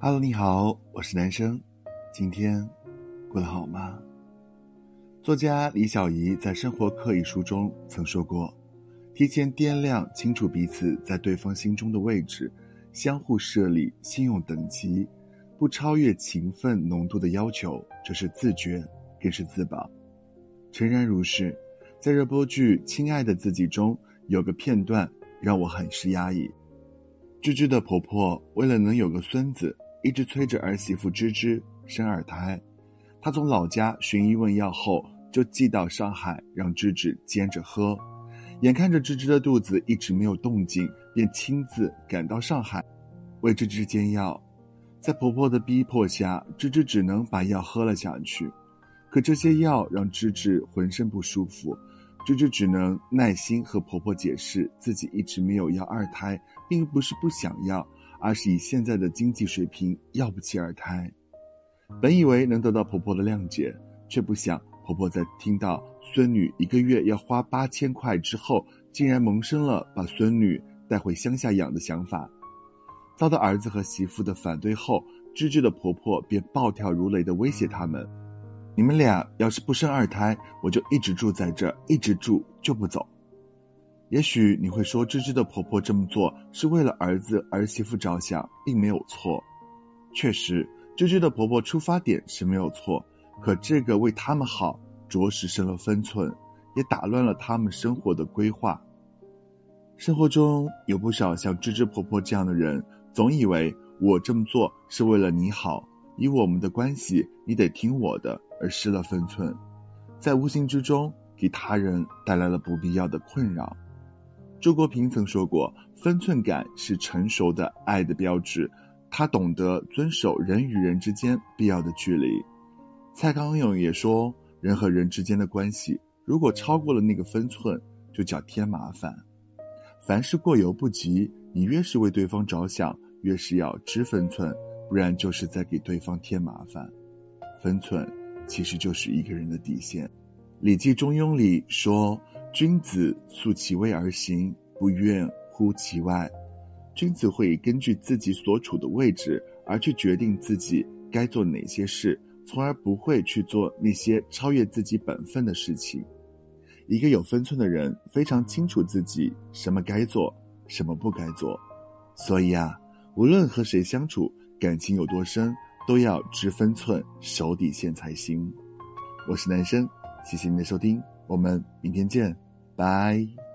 Hello，你好，我是男生，今天过得好吗？作家李小怡在《生活课》一书中曾说过：“提前掂量清楚彼此在对方心中的位置，相互设立信用等级，不超越情分浓度的要求，这是自觉，更是自保。”诚然如是，在热播剧《亲爱的自己》中，有个片段让我很是压抑。芝芝的婆婆为了能有个孙子。一直催着儿媳妇芝芝生二胎，她从老家寻医问药后，就寄到上海让芝芝煎着喝。眼看着芝芝的肚子一直没有动静，便亲自赶到上海，为芝芝煎药。在婆婆的逼迫下，芝芝只能把药喝了下去。可这些药让芝芝浑身不舒服，芝芝只能耐心和婆婆解释，自己一直没有要二胎，并不是不想要。而是以现在的经济水平要不起二胎，本以为能得到婆婆的谅解，却不想婆婆在听到孙女一个月要花八千块之后，竟然萌生了把孙女带回乡下养的想法。遭到儿子和媳妇的反对后，芝芝的婆婆便暴跳如雷的威胁他们：“你们俩要是不生二胎，我就一直住在这儿，一直住就不走。”也许你会说，芝芝的婆婆这么做是为了儿子儿媳妇着想，并没有错。确实，芝芝的婆婆出发点是没有错，可这个为他们好，着实失了分寸，也打乱了他们生活的规划。生活中有不少像芝芝婆婆这样的人，总以为我这么做是为了你好，以我们的关系，你得听我的，而失了分寸，在无形之中给他人带来了不必要的困扰。周国平曾说过：“分寸感是成熟的爱的标志。”他懂得遵守人与人之间必要的距离。蔡康永也说：“人和人之间的关系，如果超过了那个分寸，就叫添麻烦。凡事过犹不及，你越是为对方着想，越是要知分寸，不然就是在给对方添麻烦。分寸其实就是一个人的底线。”《礼记中庸》里说。君子素其位而行，不愿乎其外。君子会根据自己所处的位置而去决定自己该做哪些事，从而不会去做那些超越自己本分的事情。一个有分寸的人非常清楚自己什么该做，什么不该做。所以啊，无论和谁相处，感情有多深，都要知分寸、守底线才行。我是男生，谢谢您的收听。我们明天见，拜。